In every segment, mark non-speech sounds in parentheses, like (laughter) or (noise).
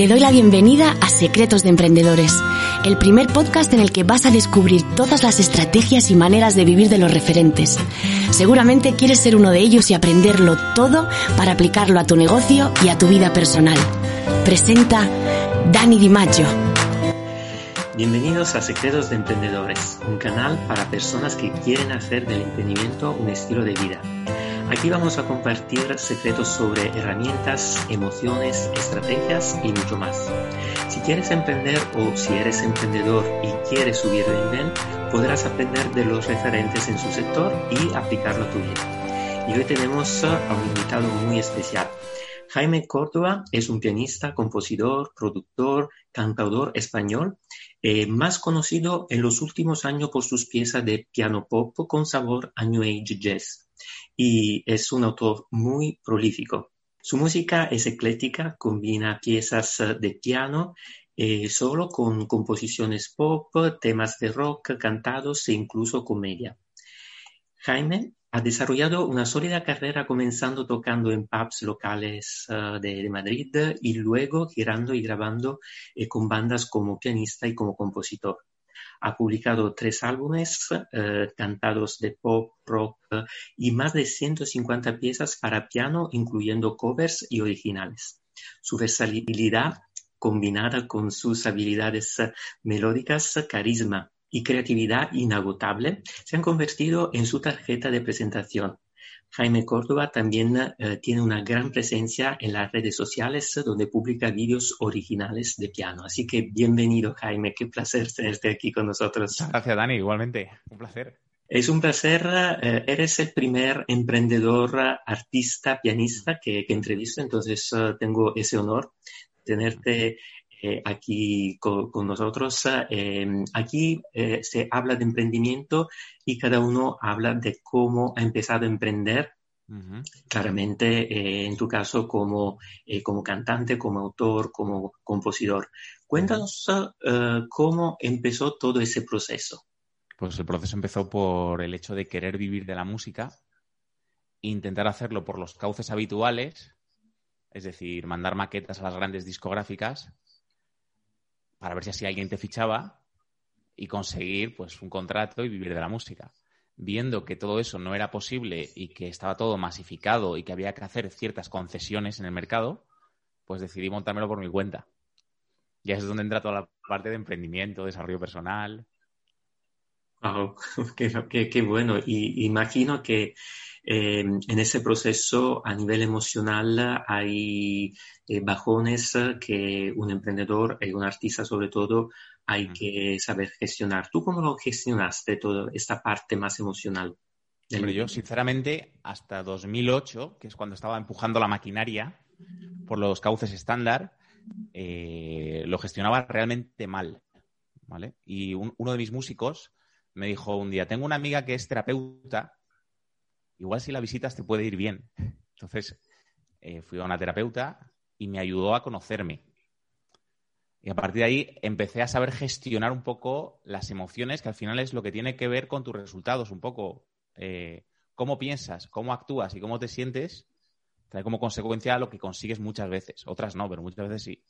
Te doy la bienvenida a Secretos de Emprendedores, el primer podcast en el que vas a descubrir todas las estrategias y maneras de vivir de los referentes. Seguramente quieres ser uno de ellos y aprenderlo todo para aplicarlo a tu negocio y a tu vida personal. Presenta Dani Di Maggio. Bienvenidos a Secretos de Emprendedores, un canal para personas que quieren hacer del emprendimiento un estilo de vida. Aquí vamos a compartir secretos sobre herramientas, emociones, estrategias y mucho más. Si quieres emprender o si eres emprendedor y quieres subir de nivel, podrás aprender de los referentes en su sector y aplicarlo a tu vida. Y hoy tenemos a un invitado muy especial. Jaime Córdoba es un pianista, compositor, productor, cantautor español, eh, más conocido en los últimos años por sus piezas de piano pop con sabor a New Age Jazz y es un autor muy prolífico. Su música es eclética, combina piezas eh, de piano eh, solo con composiciones pop, temas de rock cantados e incluso comedia. Jaime ha desarrollado una sólida carrera comenzando tocando en pubs locales eh, de, Madrid y luego girando y grabando con bandas como pianista y como compositor. Ha publicado tres álbumes eh, cantados de pop, rock y más de 150 piezas para piano, incluyendo covers y originales. Su versatilidad, combinada con sus habilidades melódicas, carisma y creatividad inagotable, se han convertido en su tarjeta de presentación Jaime Córdoba también eh, tiene una gran presencia en las redes sociales donde publica vídeos originales de piano. Así que bienvenido Jaime, qué placer tenerte aquí con nosotros. Gracias Dani, igualmente, un placer. Es un placer, eh, eres el primer emprendedor, artista, pianista que, que entrevisto, entonces eh, tengo ese honor tenerte eh, aquí con, nosotros. Eh, aquí eh, se habla de emprendimiento y cada uno habla de cómo ha empezado a emprender. Claramente, en tu caso, como, como cantante, como autor, como compositor. Cuéntanos cómo empezó todo ese proceso. Pues el proceso empezó por el hecho de querer vivir de la música, intentar hacerlo por los cauces habituales, es decir, mandar maquetas a las grandes discográficas para ver si así alguien te fichaba y conseguir pues un contrato y vivir de la música. Viendo que todo eso no era posible y que estaba todo masificado y que había que hacer ciertas concesiones en el mercado, pues decidí montármelo por mi cuenta. Y es donde entra toda la parte de emprendimiento, desarrollo personal. Wow, (laughs) qué, bueno. Y imagino que eh, en ese proceso a nivel emocional hay eh, bajones que un emprendedor y un artista sobre todo hay que saber gestionar. ¿Tú cómo lo gestionaste toda esta parte más emocional? Hombre, yo sinceramente hasta 2008, que es cuando estaba empujando la maquinaria por los cauces estándar, eh, lo gestionaba realmente mal. ¿vale? Y uno de mis músicos me dijo un día, tengo una amiga que es terapeuta igual si la visitas te puede ir bien. Entonces, eh, fui a una terapeuta y me ayudó a conocerme. Y a partir de ahí empecé a saber gestionar un poco las emociones, que al final es lo que tiene que ver con tus resultados, un poco eh, cómo piensas, cómo actúas y cómo te sientes, trae como consecuencia lo que consigues muchas veces. Otras no, pero muchas veces sí.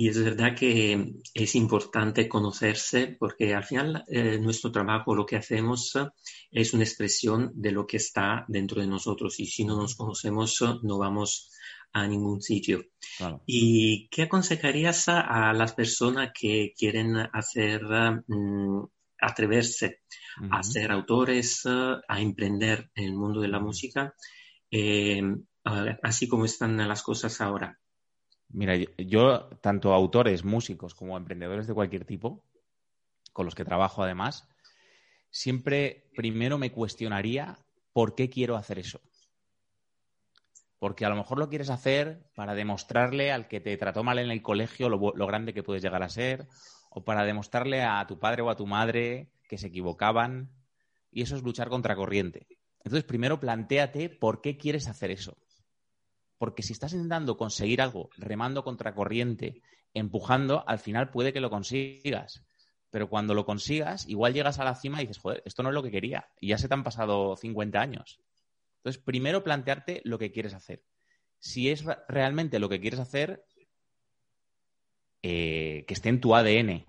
Y es verdad que es importante conocerse porque al final eh, nuestro trabajo, lo que hacemos, es una expresión de lo que está dentro de nosotros. Y si no nos conocemos no vamos a ningún sitio. ¿Y qué aconsejarías a, las personas que quieren hacer, mm, atreverse a ser autores, a emprender en el mundo de la música, eh, así como están las cosas ahora? Mira, yo, tanto autores, músicos como emprendedores de cualquier tipo, con los que trabajo además, siempre primero me cuestionaría por qué quiero hacer eso. Porque a lo mejor lo quieres hacer para demostrarle al que te trató mal en el colegio lo, lo grande que puedes llegar a ser, o para demostrarle a tu padre o a tu madre que se equivocaban. Y eso es luchar contra corriente. Entonces, primero planteate por qué quieres hacer eso. Porque si estás intentando conseguir algo remando contra corriente, empujando, al final puede que lo consigas. Pero cuando lo consigas, igual llegas a la cima y dices, joder, esto no es lo que quería. Y ya se te han pasado 50 años. Entonces, primero plantearte lo que quieres hacer. Si es realmente lo que quieres hacer, eh, que esté en tu ADN.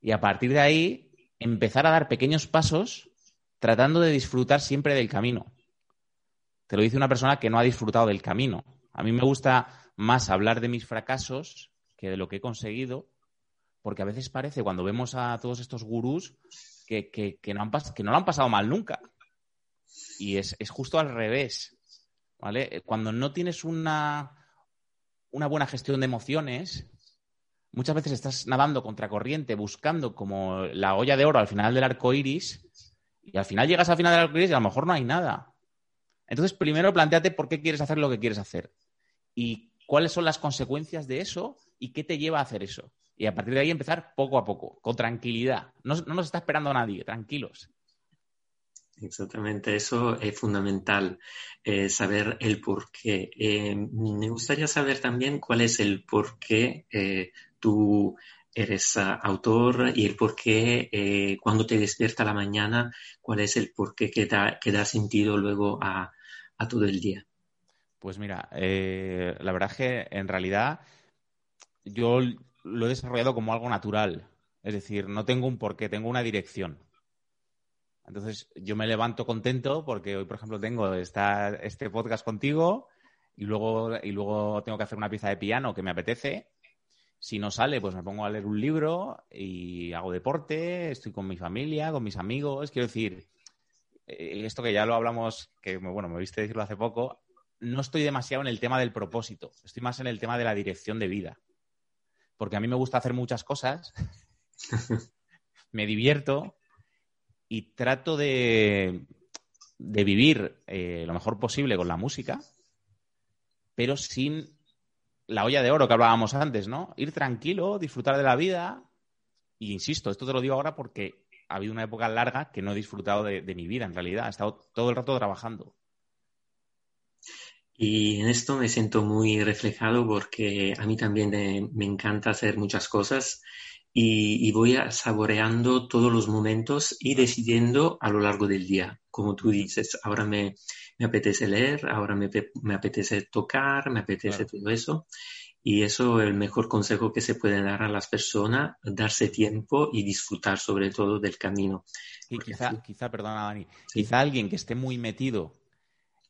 Y a partir de ahí, empezar a dar pequeños pasos tratando de disfrutar siempre del camino. Te lo dice una persona que no ha disfrutado del camino. A mí me gusta más hablar de mis fracasos que de lo que he conseguido, porque a veces parece, cuando vemos a todos estos gurús, que, no, no lo han pasado mal nunca. Y es, justo al revés. ¿vale? Cuando no tienes una, una buena gestión de emociones, muchas veces estás nadando contracorriente, buscando como la olla de oro al final del arco iris, y al final llegas al final del arco iris y a lo mejor no hay nada. Entonces, primero planteate por qué quieres hacer lo que quieres hacer y cuáles son las consecuencias de eso y qué te lleva a hacer eso. Y a partir de ahí empezar poco a poco, con tranquilidad. No, nos está esperando nadie, tranquilos. Exactamente, eso es fundamental, eh, saber el por qué. Eh, me gustaría saber también cuál es el por qué eh, tú eres ah, autor y el por qué cuando te despierta la mañana, cuál es el por qué que da, que da sentido luego a, a todo el día. Pues mira, la verdad es que en realidad yo lo he desarrollado como algo natural. Es decir, no tengo un porqué, tengo una dirección. Entonces, yo me levanto contento porque hoy, por ejemplo, tengo este podcast contigo y luego, y luego tengo que hacer una pieza de piano que me apetece. Si no sale, pues me pongo a leer un libro y hago deporte, estoy con mi familia, con mis amigos. Quiero decir, eh, esto que ya lo hablamos, que bueno, me viste decirlo hace poco, no estoy demasiado en el tema del propósito, estoy más en el tema de la dirección de vida. Porque a mí me gusta hacer muchas cosas, (laughs) me divierto, y trato de, vivir eh, lo mejor posible con la música, pero sin la olla de oro que hablábamos antes, ¿no? Ir tranquilo, disfrutar de la vida. Y insisto, esto te lo digo ahora porque ha habido una época larga que no he disfrutado de, mi vida, en realidad. He estado todo el rato trabajando. Y en esto me siento muy reflejado porque a mí también me encanta hacer muchas cosas y, voy saboreando todos los momentos y decidiendo a lo largo del día. Como tú dices, ahora me, apetece leer, ahora me, apetece tocar, me apetece todo eso. Y eso es el mejor consejo que se puede dar a las personas, darse tiempo y disfrutar sobre todo del camino. Y quizá, quizá, perdona Dani, quizá alguien que esté muy metido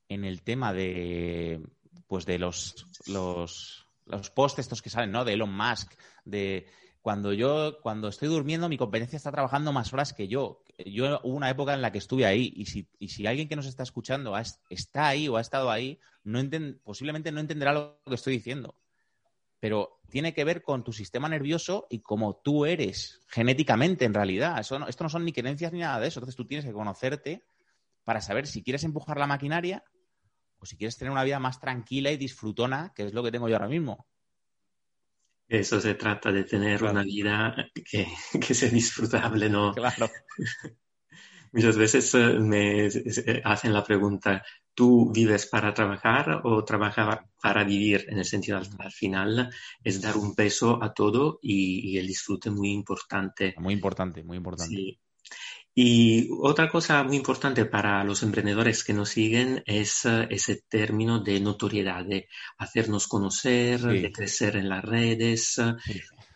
en el tema de, pues de los, los, los posts estos que salen, ¿no? De Elon Musk, de cuando yo, cuando estoy durmiendo, mi competencia está trabajando más horas que yo. Yo hubo una época en la que estuve ahí y si, y si alguien que nos está escuchando está ahí o ha estado ahí, no posiblemente no entenderá lo que estoy diciendo. Pero tiene que ver con tu sistema nervioso y cómo tú eres genéticamente en realidad. Eso esto no son ni creencias ni nada de eso. Entonces tú tienes que conocerte para saber si quieres empujar la maquinaria o si quieres tener una vida más tranquila y disfrutona, que es lo que tengo yo ahora mismo. Eso se trata de tener una vida que, que, sea disfrutable, ¿no? Claro. (laughs) Muchas veces eh, me eh, hacen la pregunta, ¿tú vives para trabajar o trabajas para vivir? En el sentido, al, final, es dar un peso a todo y, y, el disfrute muy importante. Muy importante, muy importante. Sí. Y otra cosa muy importante para los emprendedores que nos siguen es eh, ese término de notoriedad, de hacernos conocer, de crecer en las redes.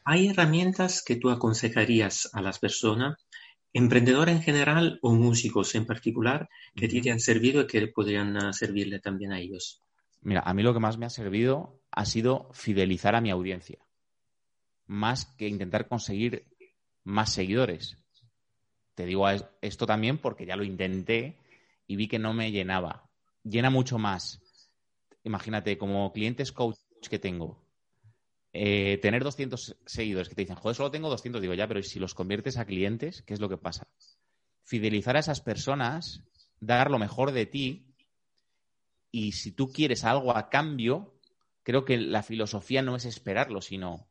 ¿Hay herramientas que tú aconsejarías a las personas, emprendedores en general o músicos en particular, que te han servido y que podrían eh, servirle también a ellos? Mira, a mí lo que más me ha servido ha sido fidelizar a mi audiencia, más que intentar conseguir más seguidores te digo esto también porque ya lo intenté y vi que no me llenaba. Llena mucho más. Imagínate, como clientes coach que tengo, eh, tener 200 seguidores que te dicen, joder, solo tengo 200, digo, ya, pero si los conviertes a clientes, ¿qué es lo que pasa? Fidelizar a esas personas, dar lo mejor de ti y si tú quieres algo a cambio, creo que la filosofía no es esperarlo, sino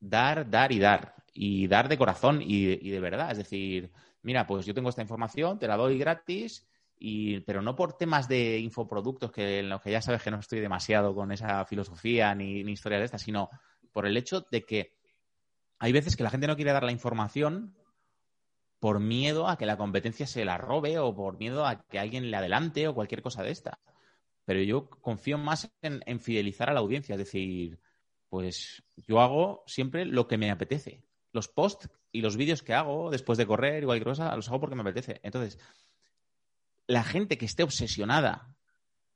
dar, dar y dar. Y dar de corazón y de verdad. Es decir, mira, pues yo tengo esta información, te la doy gratis, y, pero no por temas de infoproductos, que en los que ya sabes que no estoy demasiado con esa filosofía ni, ni historia de esta, sino por el hecho de que hay veces que la gente no quiere dar la información por miedo a que la competencia se la robe o por miedo a que alguien le adelante o cualquier cosa de esta. Pero yo confío más en, fidelizar a la audiencia, es decir, pues yo hago siempre lo que me apetece. Los posts y los vídeos que hago después de correr y cualquier cosa, los hago porque me apetece. Entonces, la gente que esté obsesionada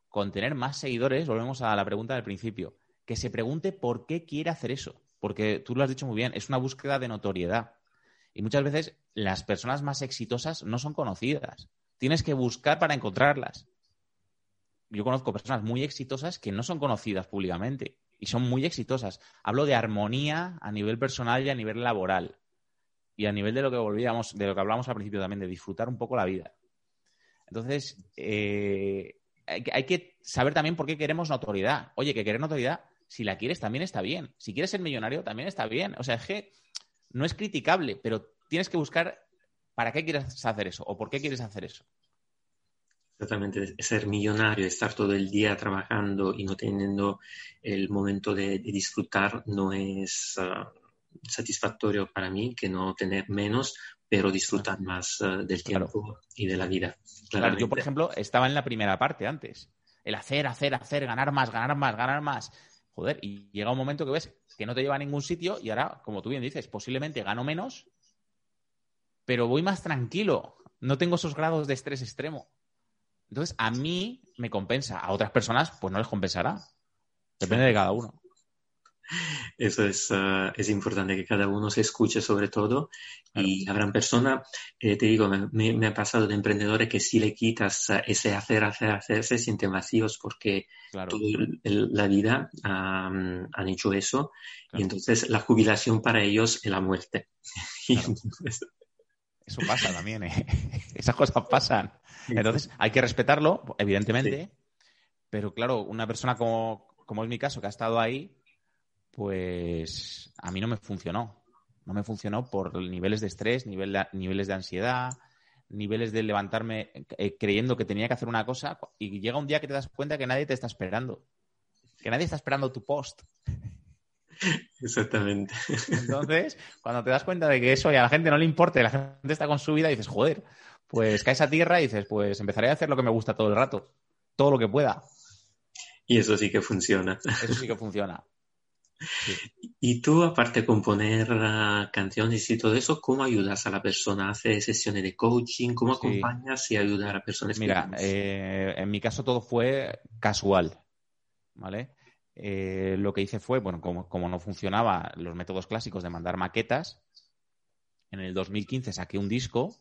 con tener más seguidores, volvemos a la pregunta del principio, que se pregunte por qué quiere hacer eso. Porque tú lo has dicho muy bien, es una búsqueda de notoriedad. Y muchas veces las personas más exitosas no son conocidas. Tienes que buscar para encontrarlas. Yo conozco personas muy exitosas que no son conocidas públicamente y son muy exitosas. Hablo de armonía a nivel personal y a nivel laboral. Y a nivel de lo que volvíamos, de lo que hablamos al principio también, de disfrutar un poco la vida. Entonces, eh, hay, que saber también por qué queremos notoriedad. Oye, que querer notoriedad, si la quieres, también está bien. Si quieres ser millonario, también está bien. O sea, es que no es criticable, pero tienes que buscar para qué quieres hacer eso o por qué quieres hacer eso. Exactamente, ser millonario, estar todo el día trabajando y no teniendo el momento de, disfrutar no es ah, satisfactorio para mí que no tener menos, pero disfrutar más ah, del tiempo y de la vida. Claro, yo, por ejemplo, estaba en la primera parte antes. El hacer, hacer, hacer, ganar más, ganar más, ganar más. Joder, y llega un momento que ves que no te lleva a ningún sitio y ahora, como tú bien dices, posiblemente gano menos, pero voy más tranquilo. No tengo esos grados de estrés extremo. Entonces, a mí me compensa. A otras personas, pues no les compensará. Depende de cada uno. Eso es, ah, es, importante que cada uno se escuche sobre todo. Y habrán personas, eh, te digo, me, ha pasado de emprendedores que si le quitas ese hacer, hacer, hacer, se sienten vacíos porque toda la vida han hecho eso. Y entonces la jubilación para ellos es la muerte. (laughs) Eso pasa también, ¿eh? (laughs) esas cosas pasan. Entonces hay que respetarlo, evidentemente, pero claro, una persona como, como es mi caso, que ha estado ahí, pues a mí no me funcionó. No me funcionó por niveles de estrés, niveles de ansiedad, niveles de levantarme eh, creyendo que tenía que hacer una cosa y llega un día que te das cuenta que nadie te está esperando. Que nadie está esperando tu post. (laughs) Exactamente. Entonces, cuando te das cuenta de que eso y a la gente no le importa y la gente está con su vida, dices, joder, pues caes a tierra y dices, pues empezaré a hacer lo que me gusta todo el rato, todo lo que pueda. Y eso sí que funciona. Eso sí que funciona. Y tú, aparte de componer ah, canciones y todo eso, ¿cómo ayudas a la persona? ¿Haces sesiones de coaching? ¿Cómo acompañas y ayudas a las personas? Mira, eh, en mi caso todo fue casual, ¿vale? Eh, lo que hice fue, bueno, como, como no funcionaba los métodos clásicos de mandar maquetas, en el 2015 saqué un disco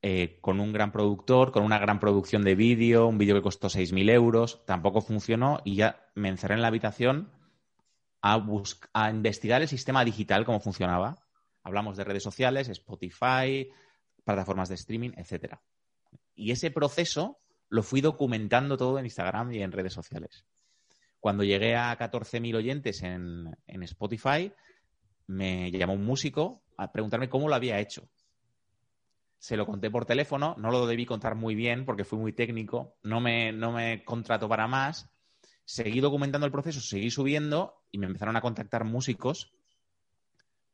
eh, con un gran productor, con una gran producción de vídeo, un vídeo que costó 6.000 euros, tampoco funcionó y ya me encerré en la habitación a, a investigar el sistema digital, cómo funcionaba. Hablamos de redes sociales, Spotify, plataformas de streaming, etcétera. Y ese proceso lo fui documentando todo en Instagram y en redes sociales. Cuando llegué a 14.000 oyentes en, en Spotify, me llamó un músico a preguntarme cómo lo había hecho. Se lo conté por teléfono, no lo debí contar muy bien porque fui muy técnico, no me, no me contrató para más seguí documentando el proceso, seguí subiendo y me empezaron a contactar músicos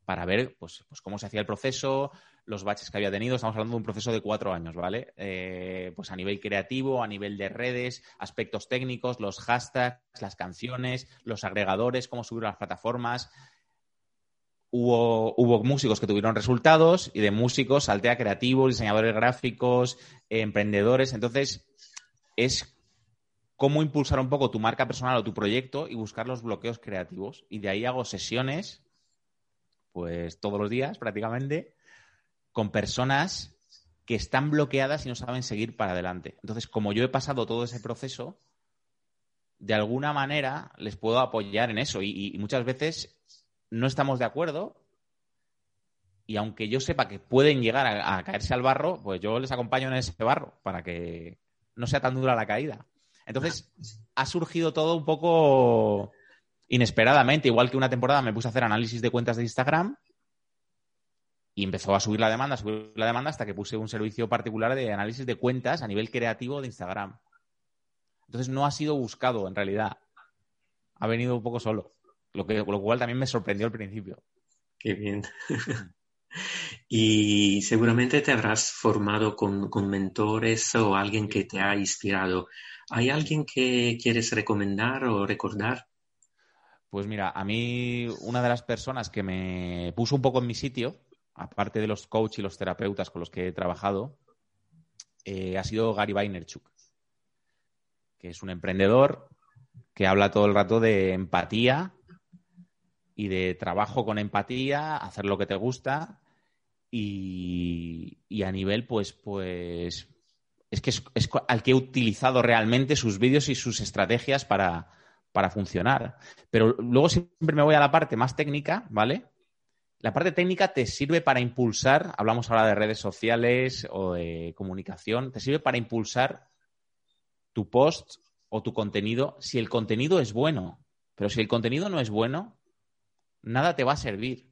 para ver pues, pues cómo se hacía el proceso, los baches que había tenido. Estamos hablando de un proceso de cuatro años, ¿vale? Eh, pues a nivel creativo, a nivel de redes, aspectos técnicos, los hashtags, las canciones, los agregadores, cómo subir a las plataformas. Hubo, hubo, músicos que tuvieron resultados y de músicos salté a creativos, diseñadores gráficos, emprendedores. Entonces, es cómo impulsar un poco tu marca personal o tu proyecto y buscar los bloqueos creativos. Y de ahí hago sesiones, pues todos los días prácticamente, con personas que están bloqueadas y no saben seguir para adelante. Entonces, como yo he pasado todo ese proceso, de alguna manera les puedo apoyar en eso. Y, muchas veces no estamos de acuerdo. Y aunque yo sepa que pueden llegar a caerse al barro, pues yo les acompaño en ese barro para que no sea tan dura la caída. Entonces, ha surgido todo un poco inesperadamente. Igual que una temporada me puse a hacer análisis de cuentas de Instagram y empezó a subir la demanda, a subir la demanda hasta que puse un servicio particular de análisis de cuentas a nivel creativo de Instagram. Entonces, no ha sido buscado en realidad. Ha venido un poco solo. Lo, que, lo cual también me sorprendió al principio. Qué bien. (laughs) y seguramente te habrás formado con, con mentores o alguien que te ha inspirado. ¿Hay alguien que quieres recomendar o recordar? Pues mira, a mí una de las personas que me puso un poco en mi sitio, aparte de los coaches y los terapeutas con los que he trabajado, eh, ha sido Gary Vaynerchuk, que es un emprendedor que habla todo el rato de empatía y de trabajo con empatía, hacer lo que te gusta y, a nivel, pues, pues, es que es, al que he utilizado realmente sus vídeos y sus estrategias para, para funcionar. Pero luego siempre me voy a la parte más técnica, ¿vale? La parte técnica te sirve para impulsar, hablamos ahora de redes sociales o de comunicación, te sirve para impulsar tu post o tu contenido si el contenido es bueno. Pero si el contenido no es bueno, nada te va a servir.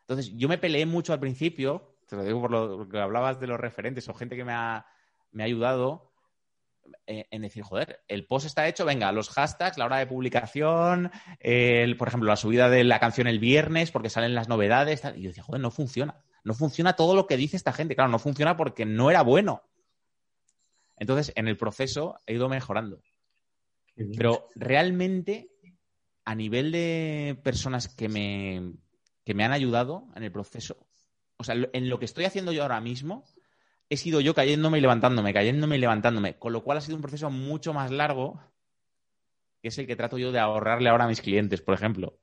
Entonces, yo me peleé mucho al principio, te lo digo por lo que hablabas de los referentes o gente que me ha, me ha ayudado, eh, en decir, joder, el post está hecho, venga, los hashtags, la hora de publicación, por ejemplo, la subida de la canción el viernes porque salen las novedades. Y yo decía, joder, no funciona. No funciona todo lo que dice esta gente. Claro, no funciona porque no era bueno. Entonces, en el proceso he ido mejorando. Pero realmente, a nivel de personas que me, que me han ayudado en el proceso, o sea, en lo que estoy haciendo yo ahora mismo, he sido yo cayéndome y levantándome, cayéndome y levantándome, con lo cual ha sido un proceso mucho más largo, que es el que trato yo de ahorrarle ahora a mis clientes, por ejemplo.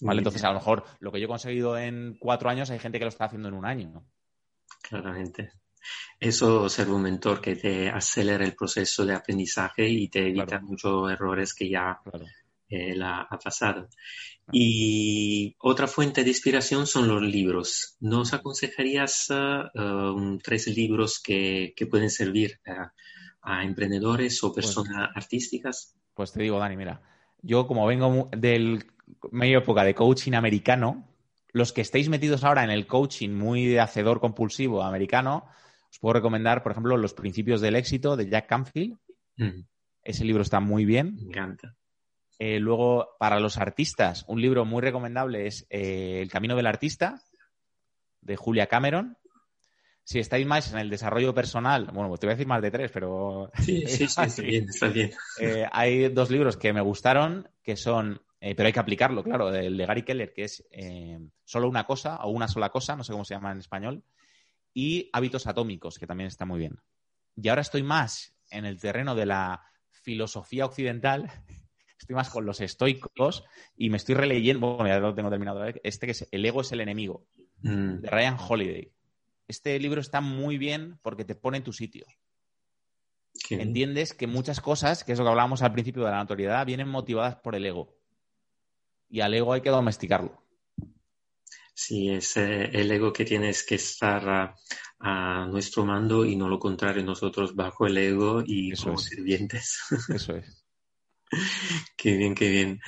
¿Vale? Entonces, a lo mejor lo que yo he conseguido en cuatro años, hay gente que lo está haciendo en un año. Claramente. Eso ser un mentor que te acelera el proceso de aprendizaje y te evita muchos errores que ya él ha, pasado. Y otra fuente de inspiración son los libros. ¿Nos aconsejarías uh, tres libros que, pueden servir a emprendedores o pues personas artísticas? Pues te digo, Dani, mira, yo como vengo del medio época de coaching americano, los que estéis metidos ahora en el coaching muy de hacedor compulsivo americano, os puedo recomendar, por ejemplo, Los principios del éxito de Jack Canfield. Mm. Ese libro está muy bien. Me encanta. Eh, luego, para los artistas, un libro muy recomendable es eh, El camino del artista, de Julia Cameron. Si estáis más en el desarrollo personal, bueno, te voy a decir más de tres, pero... Sí, sí, sí, (laughs) está bien, está bien. Eh, hay dos libros que me gustaron, que son, pero hay que aplicarlo, claro, el de Gary Keller, que es Solo una cosa o una sola cosa, no sé cómo se llama en español, y Hábitos Atómicos, que también está muy bien. Y ahora estoy más en el terreno de la filosofía occidental, estoy más con los estoicos y me estoy releyendo, bueno, ya lo tengo terminado, ¿eh? este que es El ego es el enemigo, mm. de Ryan Holiday. Este libro está muy bien porque te pone en tu sitio. Entiendes que muchas cosas, que es lo que hablábamos al principio de la notoriedad, vienen motivadas por el ego. Y al ego hay que domesticarlo. Sí, es el ego que tienes que estar a, nuestro mando y no lo contrario, nosotros bajo el ego y como sirvientes. (laughs) Eso es. (laughs) qué bien, qué bien.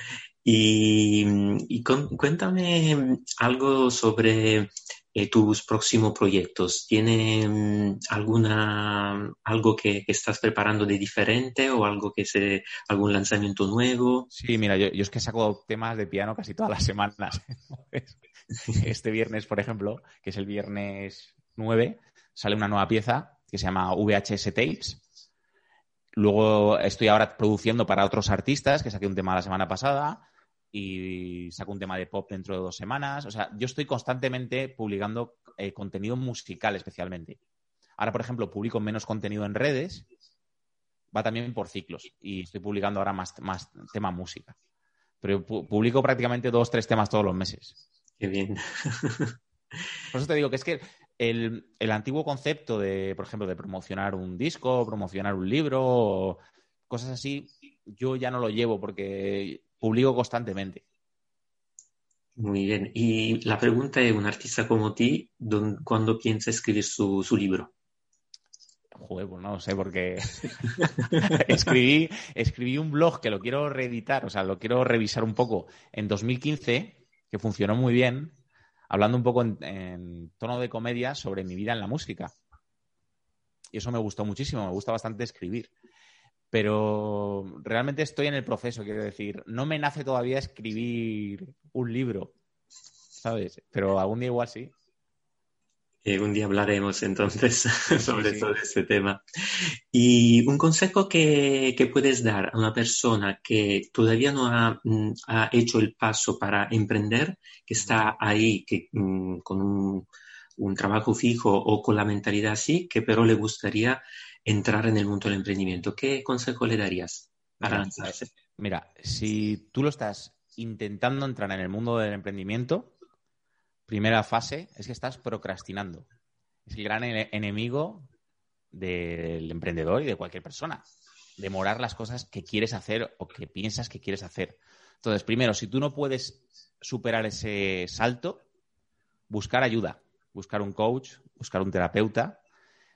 Y, cuéntame algo sobre eh, tus próximos proyectos. ¿Tiene mm, alguna algo que, estás preparando de diferente o algo que se algún lanzamiento nuevo? Sí, mira, yo, yo es que saco temas de piano casi todas las semanas. (laughs) este viernes, por ejemplo, que es el viernes 9, sale una nueva pieza que se llama VHS Tapes. Luego estoy ahora produciendo para otros artistas, que saqué un tema la semana pasada y saco un tema de pop dentro de dos semanas. O sea, yo estoy constantemente publicando eh, contenido musical especialmente. Ahora, por ejemplo, publico menos contenido en redes, va también por ciclos y estoy publicando ahora más, más tema música. Pero publico prácticamente dos, tres temas todos los meses. Qué bien. Por eso te digo que es que el, antiguo concepto de, por ejemplo, de promocionar un disco, promocionar un libro, cosas así, yo ya no lo llevo porque publico constantemente. Muy bien. Y la pregunta es, un artista como ti, ¿cuándo piensa escribir su, su libro? Joder, pues no lo sé, porque (laughs) escribí, escribí un blog que lo quiero reeditar, o sea, lo quiero revisar un poco en 2015 que funcionó muy bien, hablando un poco en, tono de comedia sobre mi vida en la música. Y eso me gustó muchísimo, me gusta bastante escribir. Pero realmente estoy en el proceso, quiero decir, no me nace todavía escribir un libro, ¿sabes? Pero algún día igual sí. Eh, un día hablaremos (laughs) entonces sobre todo este tema. Y un consejo que, puedes dar a una persona que todavía no ha, mm, hecho el paso para emprender, que está ahí que, mm, con un, trabajo fijo o con la mentalidad así, que pero le gustaría entrar en el mundo del emprendimiento. ¿Qué consejo le darías para lanzarse? Mira, si tú lo estás intentando entrar en el mundo del emprendimiento, primera fase es que estás procrastinando. Es el gran enemigo del emprendedor y de cualquier persona. Demorar las cosas que quieres hacer o que piensas que quieres hacer. Entonces, primero, si tú no puedes superar ese salto, buscar ayuda, buscar un coach, buscar un terapeuta.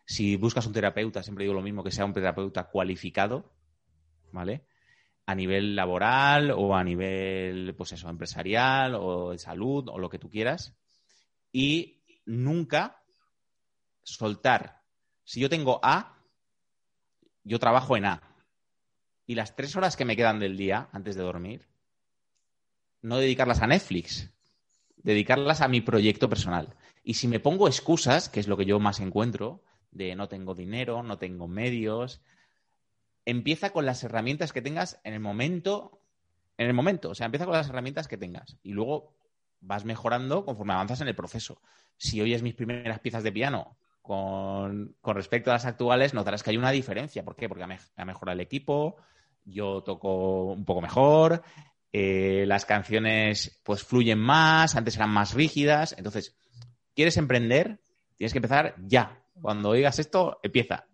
Si buscas un terapeuta, siempre digo lo mismo, que sea un terapeuta cualificado, ¿vale? A nivel laboral o a nivel, pues eso, empresarial o de salud o lo que tú quieras y nunca soltar. Si yo tengo A, yo trabajo en A. Y las tres horas que me quedan del día antes de dormir, no dedicarlas a Netflix, dedicarlas a mi proyecto personal. Y si me pongo excusas, que es lo que yo más encuentro, de no tengo dinero, no tengo medios, empieza con las herramientas que tengas en el momento, en el momento, o sea, empieza con las herramientas que tengas y luego vas mejorando conforme avanzas en el proceso. Si oyes mis primeras piezas de piano con, respecto a las actuales, notarás que hay una diferencia. ¿Por qué? Porque ha, mejorado el equipo, yo toco un poco mejor, eh, las canciones pues fluyen más, antes eran más rígidas. Entonces, ¿quieres emprender? Tienes que empezar ya. Cuando oigas esto, empieza.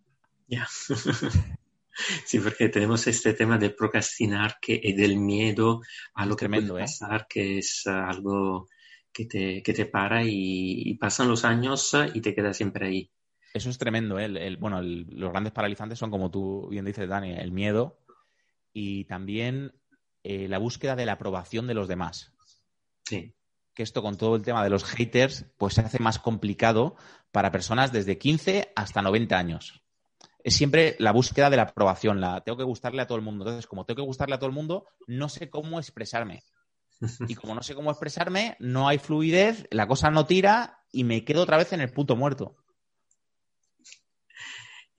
Ya. (laughs) (laughs) Sí, porque tenemos este tema de procrastinar que, y del miedo a lo que puede ¿eh? pasar, que es algo que te, que te para y, pasan los años y te quedas siempre ahí. Eso es tremendo. ¿eh? El, bueno, los grandes paralizantes son, como tú bien dices, Dani, el miedo y también eh, la búsqueda de la aprobación de los demás. Sí. Que esto con todo el tema de los haters, pues se hace más complicado para personas desde 15 hasta 90 años es siempre la búsqueda de la aprobación, la tengo que gustarle a todo el mundo. Entonces, como tengo que gustarle a todo el mundo, no sé cómo expresarme. Y como no sé cómo expresarme, no hay fluidez, la cosa no tira y me quedo otra vez en el punto muerto.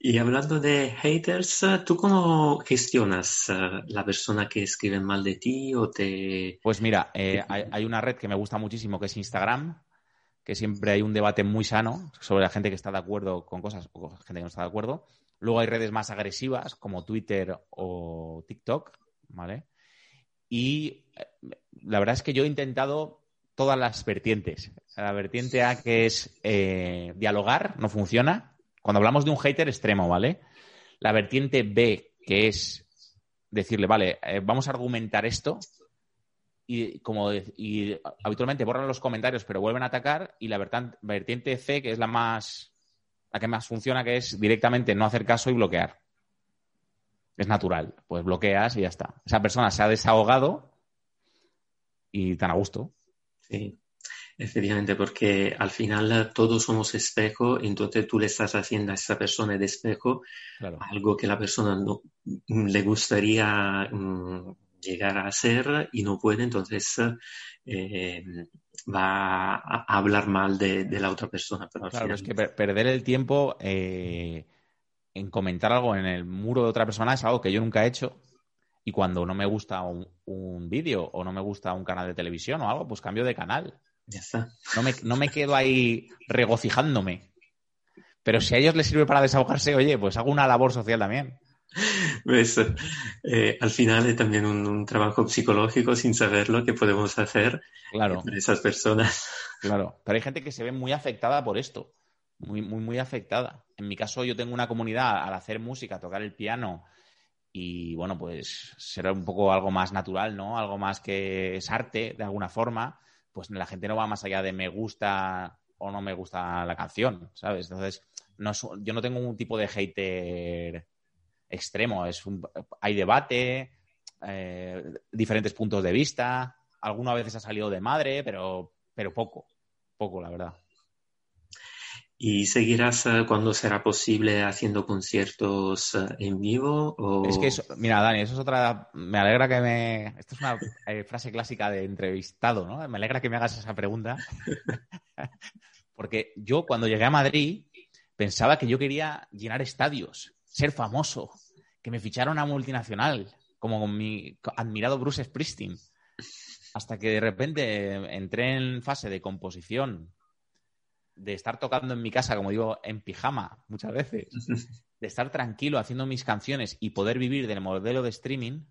Y hablando de haters, ¿tú cómo gestionas eh, la persona que escribe mal de ti o te... Pues mira, eh, hay, una red que me gusta muchísimo que es Instagram, que siempre hay un debate muy sano sobre la gente que está de acuerdo con cosas o gente que no está de acuerdo. Luego hay redes más agresivas como Twitter o TikTok, ¿vale? Y eh, la verdad es que yo he intentado todas las vertientes. La vertiente A que es eh, dialogar, no funciona. Cuando hablamos de un hater extremo, ¿vale? La vertiente B que es decirle, vale, eh, vamos a argumentar esto y como y habitualmente borran los comentarios pero vuelven a atacar y la vertiente C que es la más la que más funciona, que es directamente no hacer caso y bloquear. Es natural, pues bloqueas y ya está. Esa persona se ha desahogado y tan a gusto. Sí, efectivamente, porque al final todos somos espejo, entonces tú le estás haciendo a esa persona de espejo algo que la persona no le gustaría mm, llegar a hacer y no puede, entonces eh, va a hablar mal de, la otra persona. Pero claro, es que perder el tiempo eh, en comentar algo en el muro de otra persona es algo que yo nunca he hecho. Y cuando no me gusta un, vídeo o no me gusta un canal de televisión o algo, pues cambio de canal. Ya está. No me, no me quedo ahí regocijándome. Pero si a ellos les sirve para desahogarse, oye, pues hago una labor social también. (laughs) Eh, al final es también un, trabajo psicológico sin saber lo que podemos hacer claro. para esas personas. (laughs) Claro, pero hay gente que se ve muy afectada por esto, muy, muy, muy afectada. En mi caso, yo tengo una comunidad al hacer música, tocar el piano y, bueno, pues será un poco algo más natural, ¿no? Algo más que es arte, de alguna forma. Pues la gente no va más allá de me gusta o no me gusta la canción, ¿sabes? Entonces, no yo no tengo un tipo de hater extremo. Es hay debate, eh, diferentes puntos de vista. Algunas veces ha salido de madre, pero, pero poco, poco, la verdad. ¿Y seguirás eh, cuando será posible haciendo conciertos eh, en vivo? Es que, mira, Dani, eso es otra. Me alegra que me. Esto es una frase clásica de entrevistado, ¿no? Me alegra que me hagas esa pregunta. (laughs) Porque yo cuando llegué a Madrid pensaba que yo quería llenar estadios, ser famoso, que me fichara una multinacional, como mi admirado Bruce Springsteen. Hasta que de repente entré en fase de composición, de estar tocando en mi casa, como digo, en pijama muchas veces, (laughs) de estar tranquilo haciendo mis canciones y poder vivir del modelo de streaming.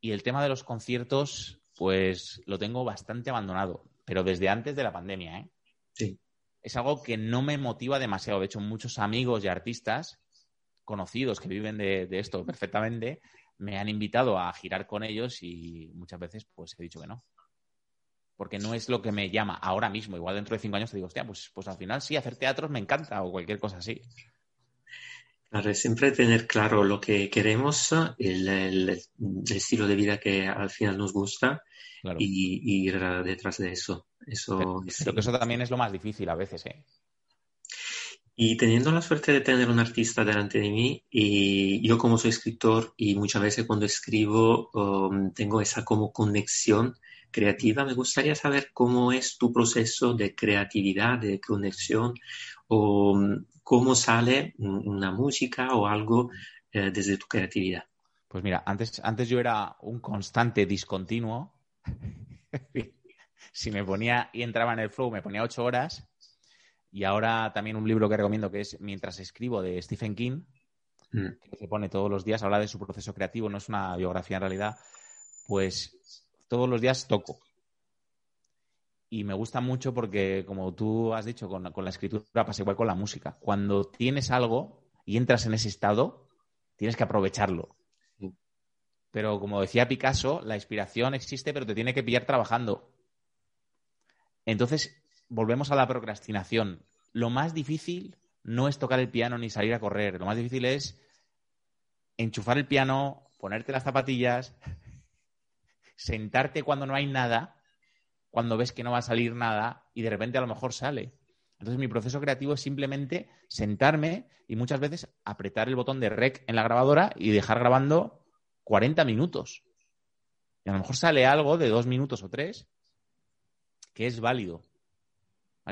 Y el tema de los conciertos, pues lo tengo bastante abandonado, pero desde antes de la pandemia, ¿eh? Sí. Es algo que no me motiva demasiado. De hecho, muchos amigos y artistas conocidos que viven de, de esto perfectamente me han invitado a girar con ellos y muchas veces pues he dicho que no porque no es lo que me llama ahora mismo. Igual dentro de cinco años te digo, hostia, pues, pues al final sí, hacer teatros me encanta o cualquier cosa así. Claro, siempre tener claro lo que queremos, el, estilo de vida que al final nos gusta y, ir detrás de eso. eso pero, creo que eso también es lo más difícil a veces, ¿eh? Y teniendo la suerte de tener un artista delante de mí, y yo como soy escritor y muchas veces cuando escribo um, tengo esa como conexión creativa, me gustaría saber cómo es tu proceso de creatividad, de conexión, o mm, cómo sale una música o algo eh, desde tu creatividad. Pues mira, antes, antes yo era un constante discontinuo. (laughs) si me ponía y entraba en el flow, me ponía ocho horas. Y ahora también un libro que recomiendo que es Mientras escribo de Stephen King, mm. que se pone todos los días, habla de su proceso creativo, no es una biografía en realidad. Pues todos los días toco. Y me gusta mucho porque, como tú has dicho, con, la escritura pasa igual con la música. Cuando tienes algo y entras en ese estado, tienes que aprovecharlo. Pero como decía Picasso, la inspiración existe, pero te tiene que pillar trabajando. Entonces, volvemos a la procrastinación. Lo más difícil no es tocar el piano ni salir a correr. Lo más difícil es enchufar el piano, ponerte las zapatillas, (laughs) sentarte cuando no hay nada, cuando ves que no va a salir nada y de repente a lo mejor sale. Entonces mi proceso creativo es simplemente sentarme y muchas veces apretar el botón de rec en la grabadora y dejar grabando 40 minutos. Y a lo mejor sale algo de dos minutos o tres que es válido.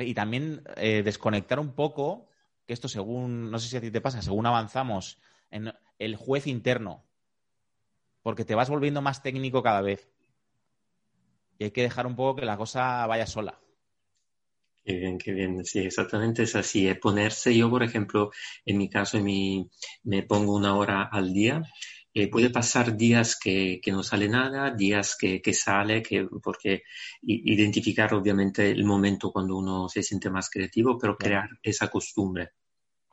Y también eh, desconectar un poco, que esto según, no sé si a ti te pasa, según avanzamos en el juez interno, porque te vas volviendo más técnico cada vez y hay que dejar un poco que la cosa vaya sola. Qué bien, qué bien. Sí, exactamente es así. Ponerse, yo por ejemplo, en mi caso, me pongo una hora al día. Eh, puede pasar días que, no sale nada, días que, sale, que, porque identificar obviamente el momento cuando uno se siente más creativo, pero crear esa costumbre.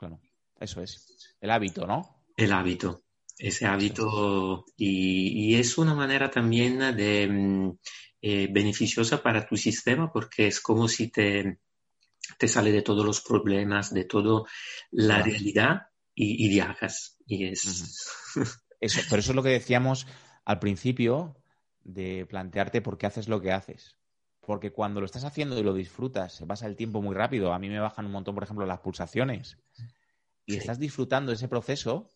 Bueno, eso es. El hábito, ¿no? El hábito. Ese hábito. Y, y es una manera también de mm, eh, beneficiosa para tu sistema porque es como si te, te sale de todos los problemas, de toda la realidad y, viajas. Y es... (laughs) eso, pero eso es lo que decíamos al principio de plantearte por qué haces lo que haces. Porque cuando lo estás haciendo y lo disfrutas, se pasa el tiempo muy rápido. A mí me bajan un montón, por ejemplo, las pulsaciones. Y estás disfrutando ese proceso,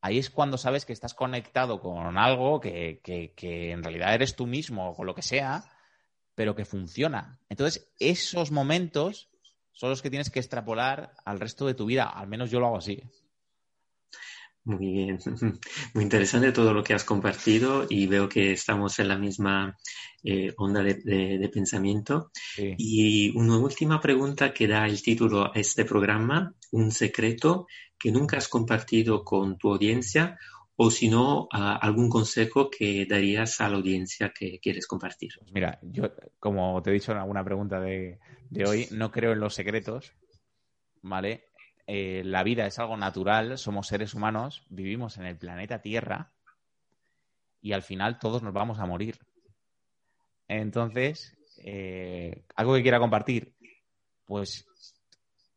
ahí es cuando sabes que estás conectado con algo que, en realidad eres tú mismo o con lo que sea, pero que funciona. Entonces, esos momentos son los que tienes que extrapolar al resto de tu vida. Al menos yo lo hago así. Muy bien, (laughs) muy interesante todo lo que has compartido y veo que estamos en la misma eh, onda de, pensamiento. Y una última pregunta que da el título a este programa, un secreto que nunca has compartido con tu audiencia o si no, algún consejo que darías a la audiencia que quieres compartir. Pues mira, yo, como te he dicho en alguna pregunta de, de hoy, no creo en los secretos, ¿vale? Eh, la vida es algo natural, somos seres humanos, vivimos en el planeta Tierra y al final todos nos vamos a morir. Entonces, eh, algo que quiera compartir, pues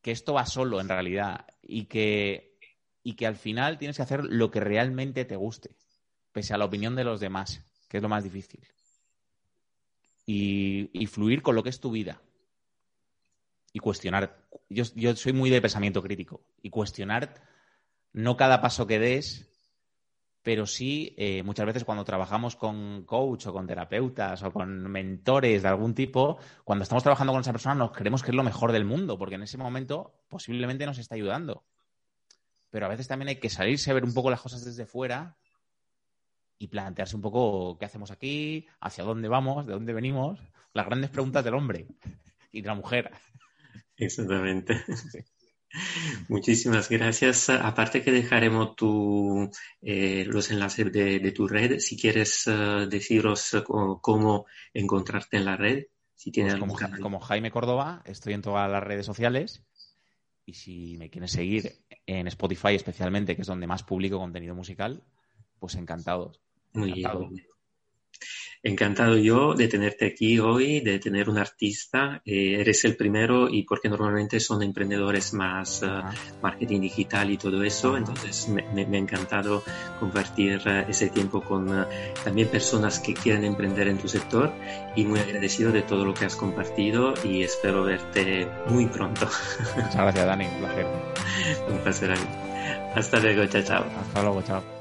que esto va solo en realidad y que, y que al final tienes que hacer lo que realmente te guste, pese a la opinión de los demás, que es lo más difícil. y fluir con lo que es tu vida y cuestionar. Yo, soy muy de pensamiento crítico y cuestionar no cada paso que des, pero sí eh, muchas veces cuando trabajamos con coach o con terapeutas o con mentores de algún tipo, cuando estamos trabajando con esa persona nos creemos que es lo mejor del mundo, porque en ese momento posiblemente nos está ayudando. Pero a veces también hay que salirse a ver un poco las cosas desde fuera y plantearse un poco qué hacemos aquí, hacia dónde vamos, de dónde venimos, las grandes preguntas del hombre y de la mujer. Exactamente. (laughs) Muchísimas gracias. Aparte que dejaremos tu, eh, los enlaces de, tu red, si quieres uh, deciros cómo, encontrarte en la red, si tienes pues como, como, Jaime Córdoba, estoy en todas las redes sociales y si me quieres seguir en Spotify especialmente, que es donde más publico contenido musical, pues encantados. Muy bien. Encantado yo de tenerte aquí hoy, de tener un artista. Eh, eres el primero y porque normalmente son emprendedores más uh, marketing digital y todo eso. Entonces me, me, ha encantado compartir uh, ese tiempo con uh, también personas que quieren emprender en tu sector y muy agradecido de todo lo que has compartido y espero verte muy pronto. Muchas gracias Dani, un placer. (laughs) un placer. Hasta luego, chao, chao. Hasta luego, chao.